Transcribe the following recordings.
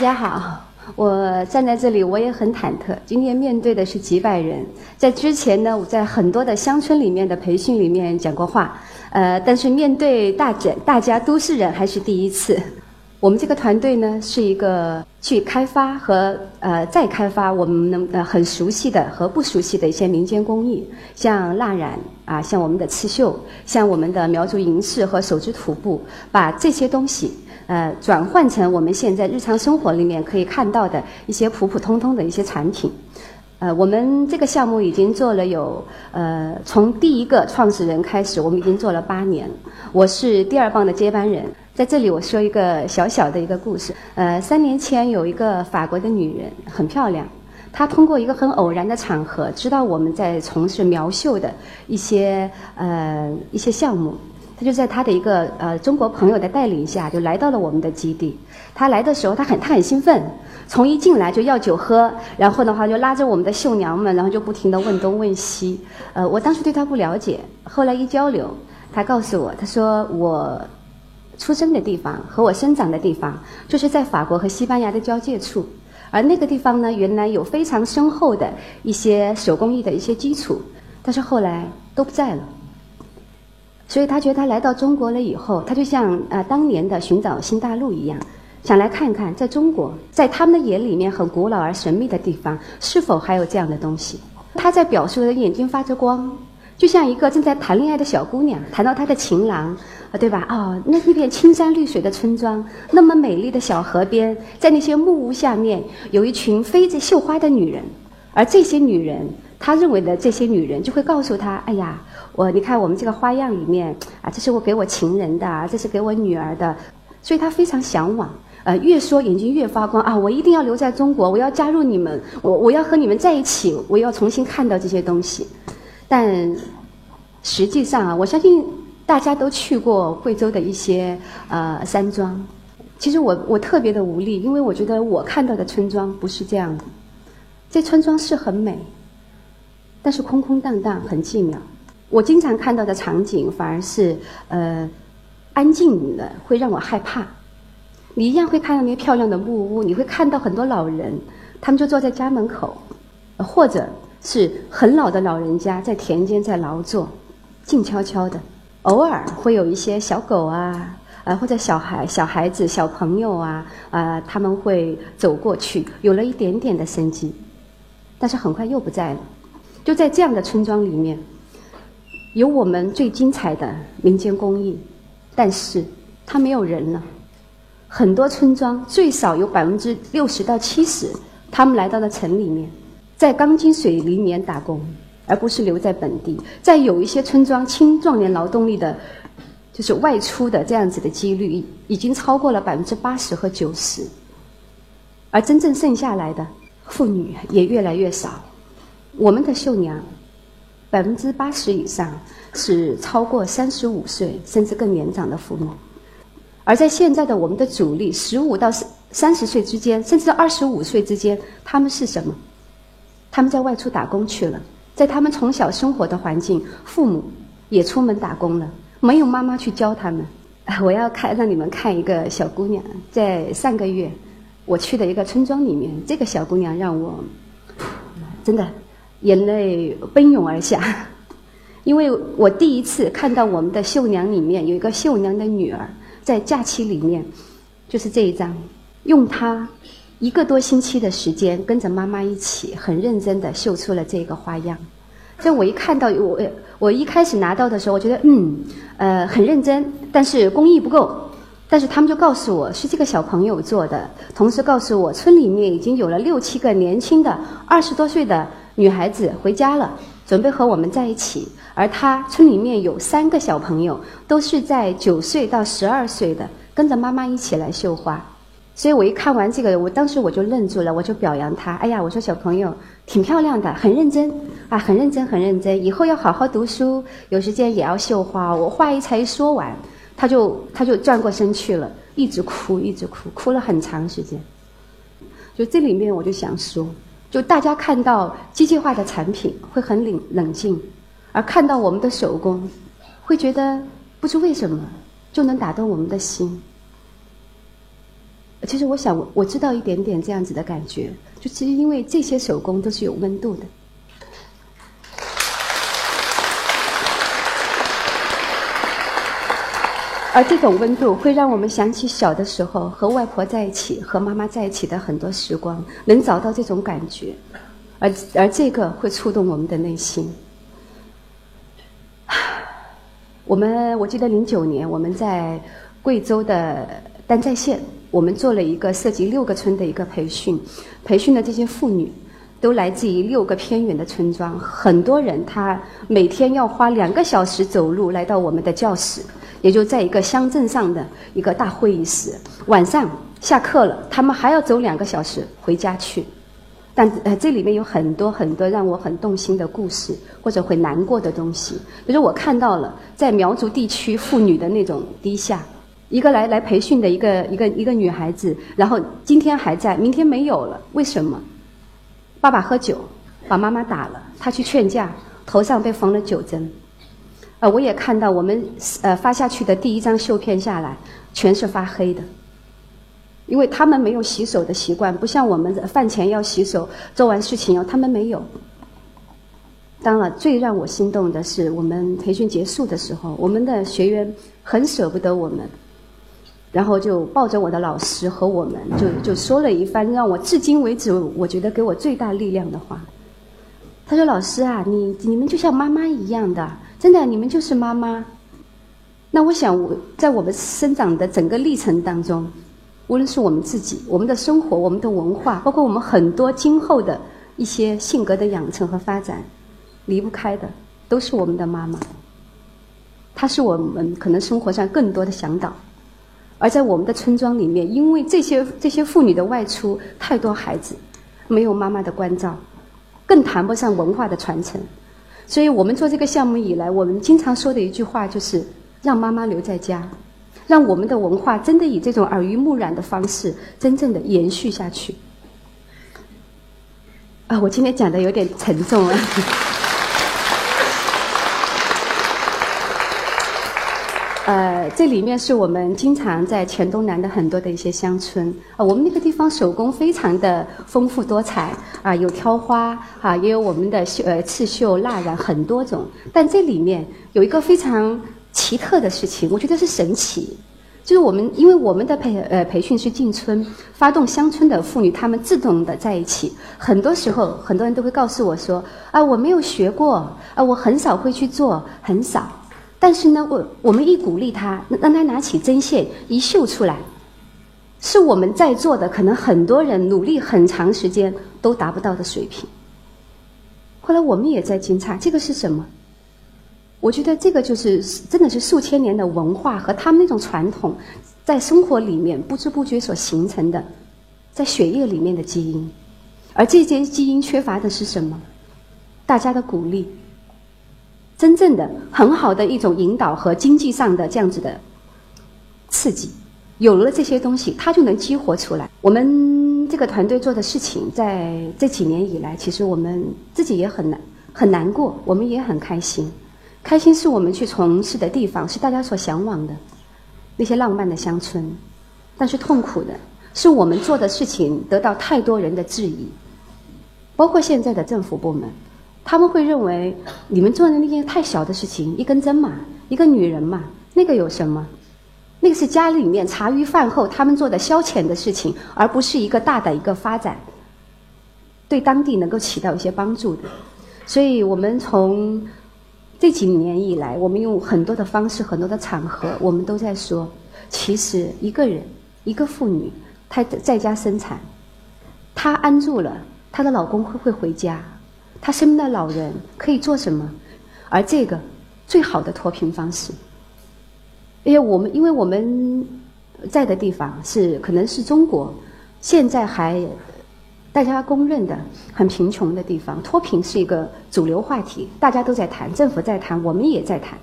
大家好，我站在这里，我也很忐忑。今天面对的是几百人，在之前呢，我在很多的乡村里面的培训里面讲过话，呃，但是面对大家大家都市人还是第一次。我们这个团队呢，是一个去开发和呃再开发我们能呃很熟悉的和不熟悉的一些民间工艺，像蜡染啊，像我们的刺绣，像我们的苗族银饰和手织土布，把这些东西呃转换成我们现在日常生活里面可以看到的一些普普通通的一些产品。呃，我们这个项目已经做了有呃，从第一个创始人开始，我们已经做了八年。我是第二棒的接班人。在这里，我说一个小小的一个故事。呃，三年前有一个法国的女人，很漂亮。她通过一个很偶然的场合，知道我们在从事苗绣的一些呃一些项目。他就在他的一个呃中国朋友的带领下，就来到了我们的基地。他来的时候，他很他很兴奋。从一进来就要酒喝，然后的话就拉着我们的绣娘们，然后就不停地问东问西。呃，我当时对他不了解，后来一交流，他告诉我，他说我出生的地方和我生长的地方就是在法国和西班牙的交界处，而那个地方呢，原来有非常深厚的一些手工艺的一些基础，但是后来都不在了。所以他觉得他来到中国了以后，他就像呃当年的寻找新大陆一样。想来看看，在中国，在他们的眼里面很古老而神秘的地方，是否还有这样的东西？他在表述的眼睛发着光，就像一个正在谈恋爱的小姑娘谈到她的情郎，啊，对吧？哦，那一片青山绿水的村庄，那么美丽的小河边，在那些木屋下面，有一群飞着绣花的女人，而这些女人，他认为的这些女人就会告诉他：哎呀，我你看我们这个花样里面啊，这是我给我情人的，这是给我女儿的，所以他非常向往。呃，越说眼睛越发光啊！我一定要留在中国，我要加入你们，我我要和你们在一起，我要重新看到这些东西。但实际上啊，我相信大家都去过贵州的一些呃山庄。其实我我特别的无力，因为我觉得我看到的村庄不是这样的。这村庄是很美，但是空空荡荡，很寂寥。我经常看到的场景反而是呃安静的，会让我害怕。你一样会看到那些漂亮的木屋，你会看到很多老人，他们就坐在家门口，或者是很老的老人家在田间在劳作，静悄悄的。偶尔会有一些小狗啊，呃或者小孩、小孩子、小朋友啊，啊他们会走过去，有了一点点的生机，但是很快又不在了。就在这样的村庄里面，有我们最精彩的民间工艺，但是它没有人了。很多村庄最少有百分之六十到七十，他们来到了城里面，在钢筋水泥里面打工，而不是留在本地。在有一些村庄，青壮年劳动力的，就是外出的这样子的几率，已经超过了百分之八十和九十。而真正剩下来的妇女也越来越少。我们的绣娘，百分之八十以上是超过三十五岁甚至更年长的父母。而在现在的我们的主力，十五到三十岁之间，甚至二十五岁之间，他们是什么？他们在外出打工去了，在他们从小生活的环境，父母也出门打工了，没有妈妈去教他们。我要看让你们看一个小姑娘，在上个月我去的一个村庄里面，这个小姑娘让我真的眼泪奔涌而下，因为我第一次看到我们的绣娘里面有一个绣娘的女儿。在假期里面，就是这一张，用她一个多星期的时间，跟着妈妈一起，很认真的绣出了这个花样。所以我一看到我，我一开始拿到的时候，我觉得嗯，呃，很认真，但是工艺不够。但是他们就告诉我是这个小朋友做的，同时告诉我村里面已经有了六七个年轻的二十多岁的女孩子回家了，准备和我们在一起。而她村里面有三个小朋友，都是在九岁到十二岁的，跟着妈妈一起来绣花。所以我一看完这个，我当时我就愣住了，我就表扬她。哎呀，我说小朋友挺漂亮的，很认真啊，很认真，很认真。以后要好好读书，有时间也要绣花。我话一才说完，他就他就转过身去了，一直哭，一直哭，哭了很长时间。就这里面我就想说，就大家看到机械化的产品会很冷冷静。而看到我们的手工，会觉得不知为什么就能打动我们的心。其实我想，我知道一点点这样子的感觉，就是因为这些手工都是有温度的。而这种温度会让我们想起小的时候和外婆在一起、和妈妈在一起的很多时光，能找到这种感觉，而而这个会触动我们的内心。我们我记得零九年我们在贵州的丹寨县，我们做了一个涉及六个村的一个培训，培训的这些妇女都来自于六个偏远的村庄，很多人他每天要花两个小时走路来到我们的教室。也就在一个乡镇上的一个大会议室，晚上下课了，他们还要走两个小时回家去。但呃，这里面有很多很多让我很动心的故事，或者会难过的东西。比如我看到了在苗族地区妇女的那种低下，一个来来培训的一个一个一个女孩子，然后今天还在，明天没有了，为什么？爸爸喝酒，把妈妈打了，她去劝架，头上被缝了九针。呃，我也看到我们呃发下去的第一张绣片下来，全是发黑的，因为他们没有洗手的习惯，不像我们饭前要洗手，做完事情要，他们没有。当然，最让我心动的是，我们培训结束的时候，我们的学员很舍不得我们，然后就抱着我的老师和我们，就就说了一番让我至今为止我觉得给我最大力量的话。他说：“老师啊，你你们就像妈妈一样的。”真的，你们就是妈妈。那我想，我在我们生长的整个历程当中，无论是我们自己、我们的生活、我们的文化，包括我们很多今后的一些性格的养成和发展，离不开的都是我们的妈妈。她是我们可能生活上更多的向导。而在我们的村庄里面，因为这些这些妇女的外出，太多孩子没有妈妈的关照，更谈不上文化的传承。所以我们做这个项目以来，我们经常说的一句话就是“让妈妈留在家”，让我们的文化真的以这种耳濡目染的方式，真正的延续下去。啊，我今天讲的有点沉重了。呃，这里面是我们经常在黔东南的很多的一些乡村啊，我们那个地方手工非常的丰富多彩啊，有挑花啊，也有我们的绣呃刺绣蜡染很多种。但这里面有一个非常奇特的事情，我觉得是神奇，就是我们因为我们的培呃培训是进村，发动乡村的妇女她们自动的在一起。很多时候，很多人都会告诉我说啊，我没有学过啊，我很少会去做，很少。但是呢，我我们一鼓励他，让他拿起针线一绣出来，是我们在座的可能很多人努力很长时间都达不到的水平。后来我们也在惊诧，这个是什么？我觉得这个就是真的是数千年的文化和他们那种传统，在生活里面不知不觉所形成的，在血液里面的基因，而这些基因缺乏的是什么？大家的鼓励。真正的很好的一种引导和经济上的这样子的刺激，有了这些东西，它就能激活出来。我们这个团队做的事情，在这几年以来，其实我们自己也很难很难过，我们也很开心。开心是我们去从事的地方，是大家所向往的那些浪漫的乡村；但是痛苦的是，我们做的事情得到太多人的质疑，包括现在的政府部门。他们会认为你们做的那件太小的事情，一根针嘛，一个女人嘛，那个有什么？那个是家里面茶余饭后他们做的消遣的事情，而不是一个大的一个发展，对当地能够起到一些帮助的。所以我们从这几年以来，我们用很多的方式、很多的场合，我们都在说，其实一个人，一个妇女，她在家生产，她安住了，她的老公会不会回家？他身边的老人可以做什么？而这个最好的脱贫方式，因为我们因为我们在的地方是可能是中国现在还大家公认的很贫穷的地方，脱贫是一个主流话题，大家都在谈，政府在谈，我们也在谈。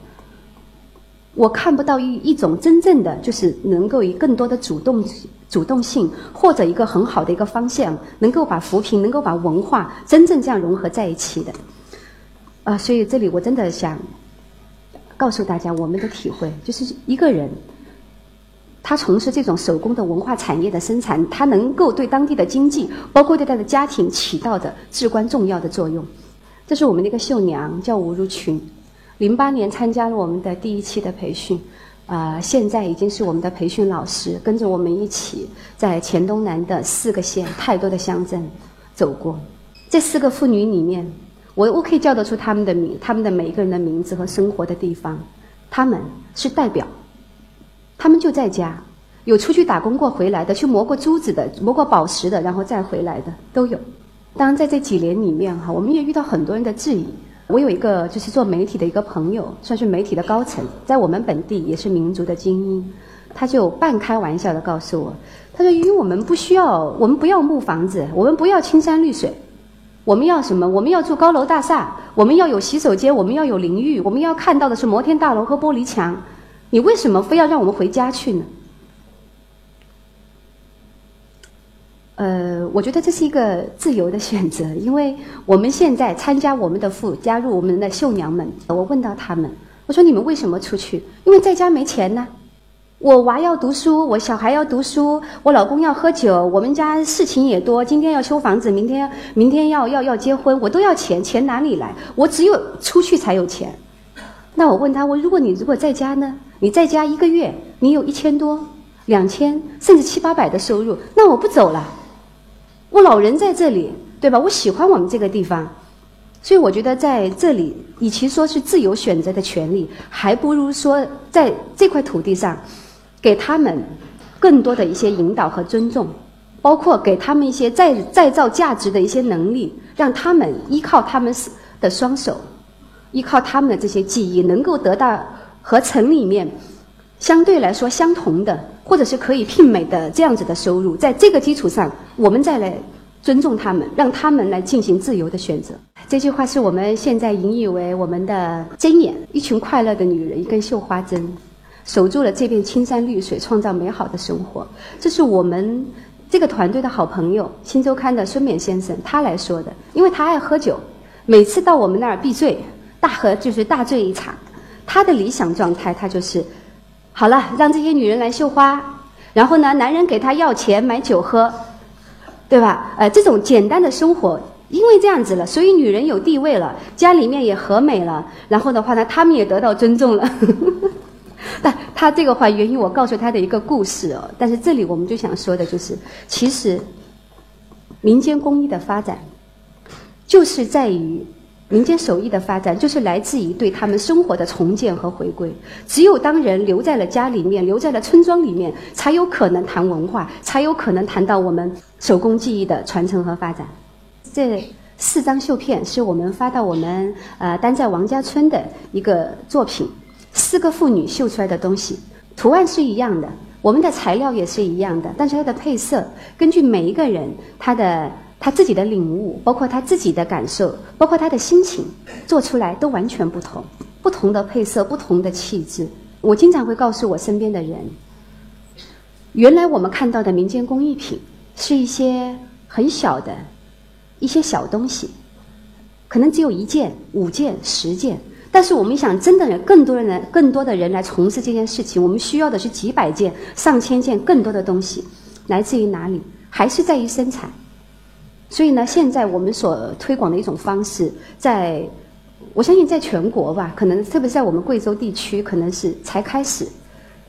我看不到一一种真正的就是能够以更多的主动主动性或者一个很好的一个方向，能够把扶贫，能够把文化真正这样融合在一起的，啊，所以这里我真的想告诉大家我们的体会，就是一个人，他从事这种手工的文化产业的生产，他能够对当地的经济，包括对他的家庭起到的至关重要的作用。这是我们的一个绣娘，叫吴如群，零八年参加了我们的第一期的培训，啊，现在已经是我们的培训老师，跟着我们一起在黔东南的四个县、太多的乡镇走过。这四个妇女里面，我我可以叫得出他们的名，他们的每一个人的名字和生活的地方，他们是代表。他们就在家，有出去打工过回来的，去磨过珠子的，磨过宝石的，然后再回来的都有。当然，在这几年里面哈，我们也遇到很多人的质疑。我有一个就是做媒体的一个朋友，算是媒体的高层，在我们本地也是民族的精英，他就半开玩笑的告诉我，他说：“因为我们不需要，我们不要木房子，我们不要青山绿水，我们要什么？我们要住高楼大厦，我们要有洗手间，我们要有淋浴，我们要看到的是摩天大楼和玻璃墙。”你为什么非要让我们回家去呢？呃，我觉得这是一个自由的选择，因为我们现在参加我们的妇，加入我们的绣娘们。我问到他们，我说你们为什么出去？因为在家没钱呢。我娃要读书，我小孩要读书，我老公要喝酒，我们家事情也多。今天要修房子，明天明天要要要结婚，我都要钱，钱哪里来？我只有出去才有钱。那我问他，我如果你如果在家呢？你在家一个月，你有一千多、两千，甚至七八百的收入，那我不走了。我老人在这里，对吧？我喜欢我们这个地方，所以我觉得在这里，与其说是自由选择的权利，还不如说在这块土地上，给他们更多的一些引导和尊重，包括给他们一些再再造价值的一些能力，让他们依靠他们的双手，依靠他们的这些记忆，能够得到。和城里面相对来说相同的，或者是可以媲美的这样子的收入，在这个基础上，我们再来尊重他们，让他们来进行自由的选择。这句话是我们现在引以为我们的箴言：一群快乐的女人，一根绣花针，守住了这片青山绿水，创造美好的生活。这是我们这个团队的好朋友《新周刊》的孙冕先生他来说的，因为他爱喝酒，每次到我们那儿必醉，大喝就是大醉一场。他的理想状态，他就是，好了，让这些女人来绣花，然后呢，男人给她要钱买酒喝，对吧？呃，这种简单的生活，因为这样子了，所以女人有地位了，家里面也和美了，然后的话呢，他们也得到尊重了。但他这个话源于我告诉他的一个故事哦。但是这里我们就想说的就是，其实民间工艺的发展，就是在于。民间手艺的发展，就是来自于对他们生活的重建和回归。只有当人留在了家里面，留在了村庄里面，才有可能谈文化，才有可能谈到我们手工技艺的传承和发展。这四张绣片是我们发到我们呃丹寨王家村的一个作品，四个妇女绣出来的东西，图案是一样的，我们的材料也是一样的，但是它的配色根据每一个人他的。他自己的领悟，包括他自己的感受，包括他的心情，做出来都完全不同。不同的配色，不同的气质。我经常会告诉我身边的人，原来我们看到的民间工艺品是一些很小的一些小东西，可能只有一件、五件、十件。但是我们想，真的人，更多的人，更多的人来从事这件事情，我们需要的是几百件、上千件更多的东西，来自于哪里？还是在于生产。所以呢，现在我们所推广的一种方式，在我相信在全国吧，可能特别是在我们贵州地区，可能是才开始，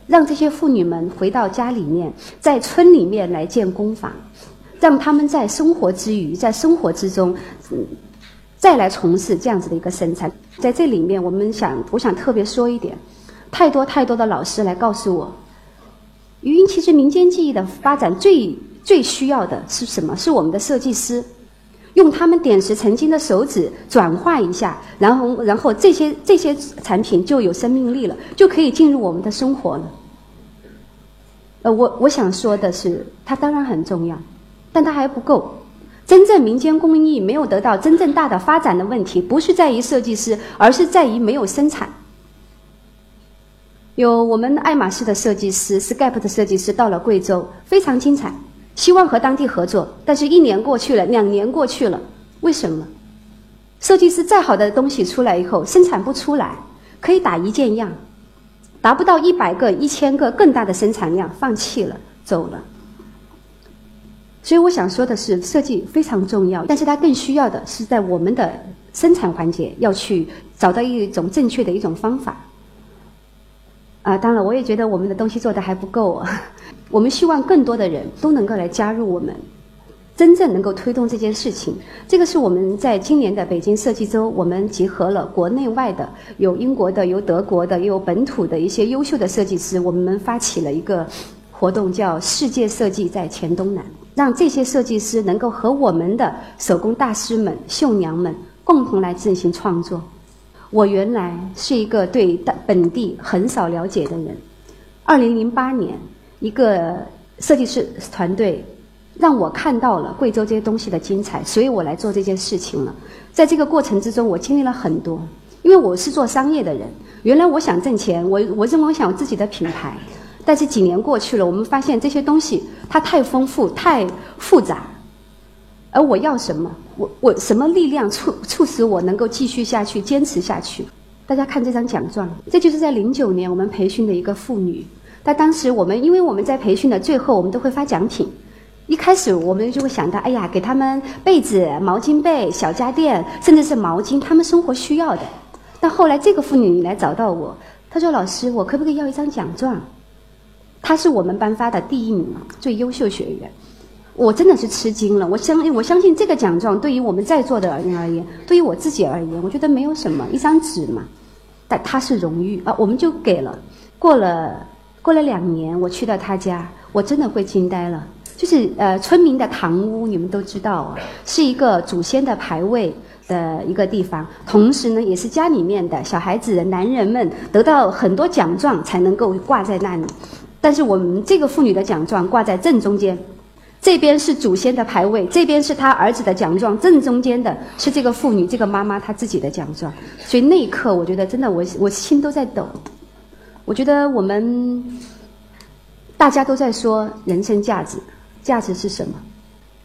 让这些妇女们回到家里面，在村里面来建工坊，让他们在生活之余，在生活之中，嗯，再来从事这样子的一个生产。在这里面，我们想，我想特别说一点，太多太多的老师来告诉我，语音其实民间技艺的发展最。最需要的是什么？是我们的设计师，用他们点石成金的手指转化一下，然后，然后这些这些产品就有生命力了，就可以进入我们的生活了。呃，我我想说的是，它当然很重要，但它还不够。真正民间工艺没有得到真正大的发展的问题，不是在于设计师，而是在于没有生产。有我们爱马仕的设计师，Scape 的设计师到了贵州，非常精彩。希望和当地合作，但是一年过去了，两年过去了，为什么？设计师再好的东西出来以后，生产不出来，可以打一件样，达不到一百个、一千个更大的生产量，放弃了，走了。所以我想说的是，设计非常重要，但是它更需要的是在我们的生产环节要去找到一种正确的一种方法。啊，当然，我也觉得我们的东西做的还不够，我们希望更多的人都能够来加入我们，真正能够推动这件事情。这个是我们在今年的北京设计周，我们集合了国内外的，有英国的，有德国的，也有本土的一些优秀的设计师，我们发起了一个活动，叫“世界设计在黔东南”。让这些设计师能够和我们的手工大师们、绣娘们共同来进行创作。我原来是一个对本地很少了解的人。二零零八年，一个设计师团队让我看到了贵州这些东西的精彩，所以我来做这件事情了。在这个过程之中，我经历了很多，因为我是做商业的人。原来我想挣钱，我我认为我想有自己的品牌。但是几年过去了，我们发现这些东西它太丰富、太复杂，而我要什么？我我什么力量促促使我能够继续下去、坚持下去？大家看这张奖状，这就是在零九年我们培训的一个妇女。但当时我们因为我们在培训的最后，我们都会发奖品。一开始我们就会想到，哎呀，给他们被子、毛巾被、小家电，甚至是毛巾，他们生活需要的。但后来这个妇女来找到我，她说：“老师，我可不可以要一张奖状？”他是我们颁发的第一名，最优秀学员。我真的是吃惊了。我相我相信这个奖状对于我们在座的人而言，对于我自己而言，我觉得没有什么，一张纸嘛。但他是荣誉啊，我们就给了。过了过了两年，我去到他家，我真的会惊呆了。就是呃，村民的堂屋，你们都知道啊，是一个祖先的牌位的一个地方，同时呢，也是家里面的小孩子、男人们得到很多奖状才能够挂在那里。但是我们这个妇女的奖状挂在正中间，这边是祖先的牌位，这边是他儿子的奖状，正中间的是这个妇女这个妈妈她自己的奖状。所以那一刻，我觉得真的，我我心都在抖。我觉得我们大家都在说人生价值，价值是什么？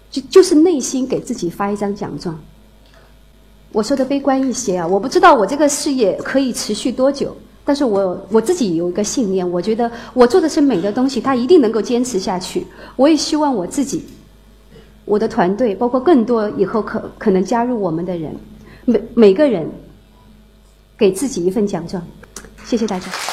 就就是内心给自己发一张奖状。我说的悲观一些啊，我不知道我这个事业可以持续多久。但是我我自己有一个信念，我觉得我做的是美的东西，它一定能够坚持下去。我也希望我自己、我的团队，包括更多以后可可能加入我们的人，每每个人给自己一份奖状。谢谢大家。